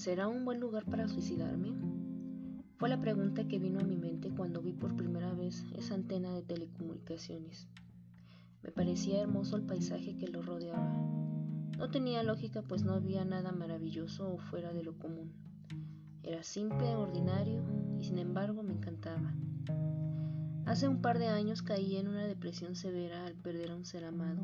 ¿Será un buen lugar para suicidarme? Fue la pregunta que vino a mi mente cuando vi por primera vez esa antena de telecomunicaciones. Me parecía hermoso el paisaje que lo rodeaba. No tenía lógica pues no había nada maravilloso o fuera de lo común. Era simple, ordinario y sin embargo me encantaba. Hace un par de años caí en una depresión severa al perder a un ser amado.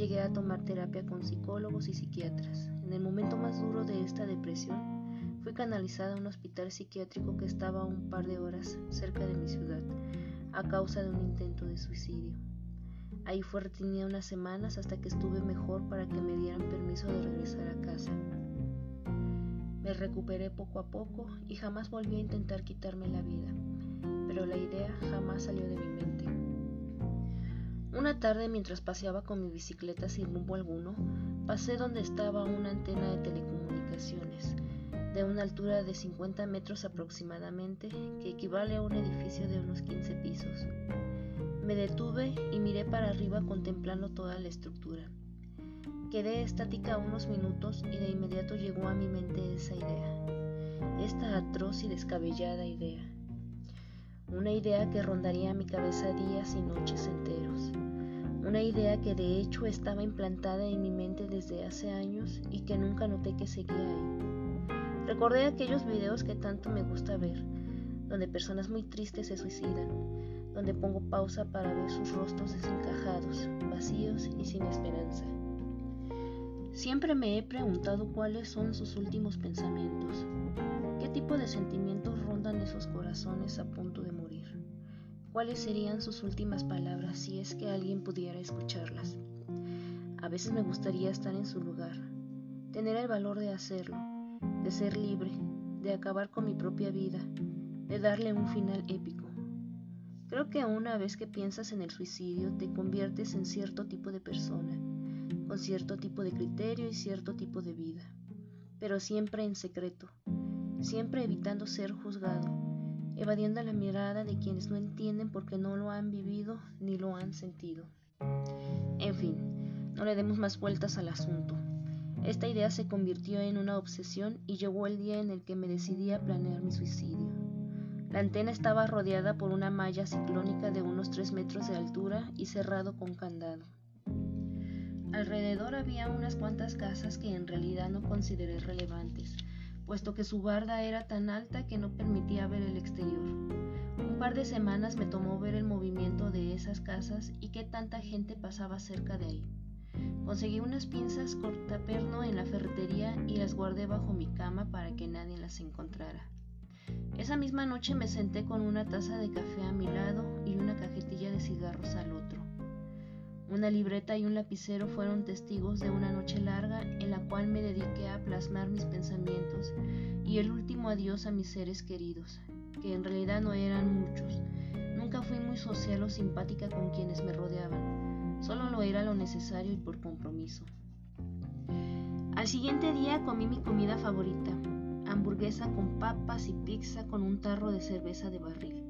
Llegué a tomar terapia con psicólogos y psiquiatras. En el momento más duro de esta depresión, fui canalizada a un hospital psiquiátrico que estaba a un par de horas cerca de mi ciudad, a causa de un intento de suicidio. Ahí fue retenida unas semanas hasta que estuve mejor para que me dieran permiso de regresar a casa. Me recuperé poco a poco y jamás volví a intentar quitarme la vida, pero la idea jamás salió de mi mente. Una tarde mientras paseaba con mi bicicleta sin rumbo alguno, pasé donde estaba una antena de telecomunicaciones, de una altura de 50 metros aproximadamente, que equivale a un edificio de unos 15 pisos. Me detuve y miré para arriba contemplando toda la estructura. Quedé estática unos minutos y de inmediato llegó a mi mente esa idea, esta atroz y descabellada idea. Una idea que rondaría mi cabeza días y noches enteros. Una idea que de hecho estaba implantada en mi mente desde hace años y que nunca noté que seguía ahí. Recordé aquellos videos que tanto me gusta ver, donde personas muy tristes se suicidan, donde pongo pausa para ver sus rostros desencajados, vacíos y sin esperanza. Siempre me he preguntado cuáles son sus últimos pensamientos, qué tipo de sentimientos rondan esos corazones a punto de morir, cuáles serían sus últimas palabras si es que alguien pudiera escucharlas. A veces me gustaría estar en su lugar, tener el valor de hacerlo, de ser libre, de acabar con mi propia vida, de darle un final épico. Creo que una vez que piensas en el suicidio te conviertes en cierto tipo de persona con cierto tipo de criterio y cierto tipo de vida, pero siempre en secreto, siempre evitando ser juzgado, evadiendo la mirada de quienes no entienden porque no lo han vivido ni lo han sentido. En fin, no le demos más vueltas al asunto. Esta idea se convirtió en una obsesión y llegó el día en el que me decidí a planear mi suicidio. La antena estaba rodeada por una malla ciclónica de unos 3 metros de altura y cerrado con candado. Alrededor había unas cuantas casas que en realidad no consideré relevantes, puesto que su barda era tan alta que no permitía ver el exterior. Un par de semanas me tomó ver el movimiento de esas casas y qué tanta gente pasaba cerca de ahí. Conseguí unas pinzas cortaperno en la ferretería y las guardé bajo mi cama para que nadie las encontrara. Esa misma noche me senté con una taza de café a mi lado Una libreta y un lapicero fueron testigos de una noche larga en la cual me dediqué a plasmar mis pensamientos y el último adiós a mis seres queridos, que en realidad no eran muchos. Nunca fui muy social o simpática con quienes me rodeaban, solo lo era lo necesario y por compromiso. Al siguiente día comí mi comida favorita, hamburguesa con papas y pizza con un tarro de cerveza de barril.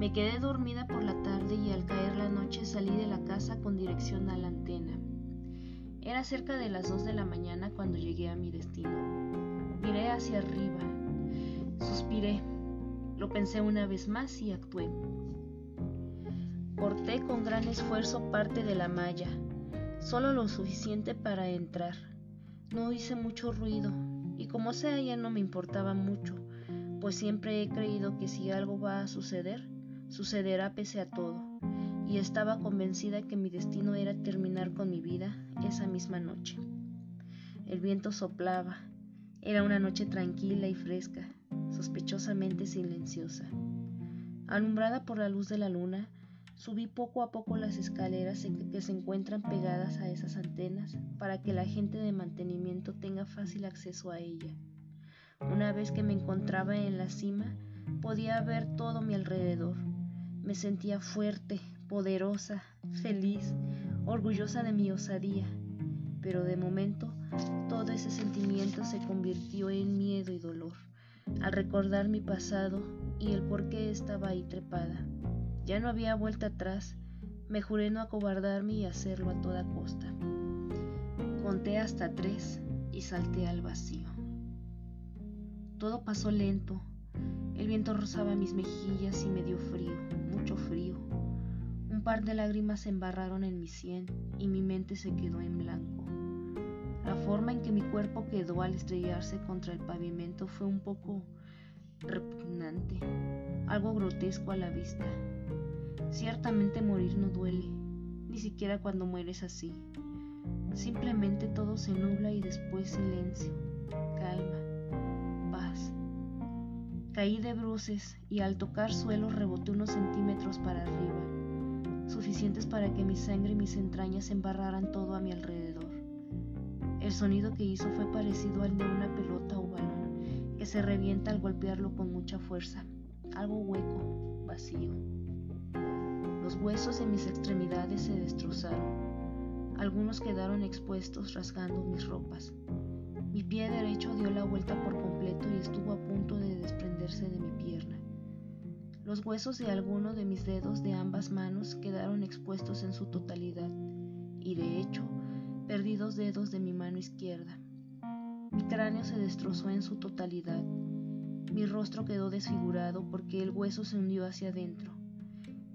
Me quedé dormida por la tarde y al caer la noche salí de la casa con dirección a la antena. Era cerca de las 2 de la mañana cuando llegué a mi destino. Miré hacia arriba, suspiré, lo pensé una vez más y actué. Corté con gran esfuerzo parte de la malla, solo lo suficiente para entrar. No hice mucho ruido y como sea ya no me importaba mucho, pues siempre he creído que si algo va a suceder, sucederá pese a todo, y estaba convencida que mi destino era terminar con mi vida esa misma noche. El viento soplaba, era una noche tranquila y fresca, sospechosamente silenciosa. Alumbrada por la luz de la luna, subí poco a poco las escaleras que se encuentran pegadas a esas antenas para que la gente de mantenimiento tenga fácil acceso a ella. Una vez que me encontraba en la cima, podía ver todo mi alrededor, me sentía fuerte, poderosa, feliz, orgullosa de mi osadía, pero de momento todo ese sentimiento se convirtió en miedo y dolor al recordar mi pasado y el por qué estaba ahí trepada. Ya no había vuelta atrás, me juré no acobardarme y hacerlo a toda costa. Conté hasta tres y salté al vacío. Todo pasó lento. El viento rozaba mis mejillas y me dio frío, mucho frío. Un par de lágrimas se embarraron en mi sien y mi mente se quedó en blanco. La forma en que mi cuerpo quedó al estrellarse contra el pavimento fue un poco repugnante, algo grotesco a la vista. Ciertamente morir no duele, ni siquiera cuando mueres así. Simplemente todo se nubla y después silencio, calma. Caí de bruces y al tocar suelo reboté unos centímetros para arriba, suficientes para que mi sangre y mis entrañas embarraran todo a mi alrededor. El sonido que hizo fue parecido al de una pelota o balón que se revienta al golpearlo con mucha fuerza, algo hueco, vacío. Los huesos en mis extremidades se destrozaron algunos quedaron expuestos rasgando mis ropas. Mi pie derecho dio la vuelta por completo y estuvo a punto de desprenderse de mi pierna. Los huesos de alguno de mis dedos de ambas manos quedaron expuestos en su totalidad y de hecho perdí dos dedos de mi mano izquierda. Mi cráneo se destrozó en su totalidad. Mi rostro quedó desfigurado porque el hueso se hundió hacia adentro.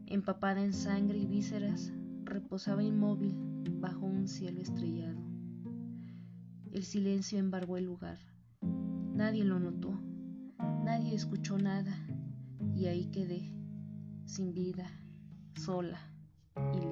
Empapada en sangre y vísceras, reposaba inmóvil bajo un cielo estrellado. El silencio embargó el lugar. Nadie lo notó, escuchó nada, y ahí quedé, sin vida, sola y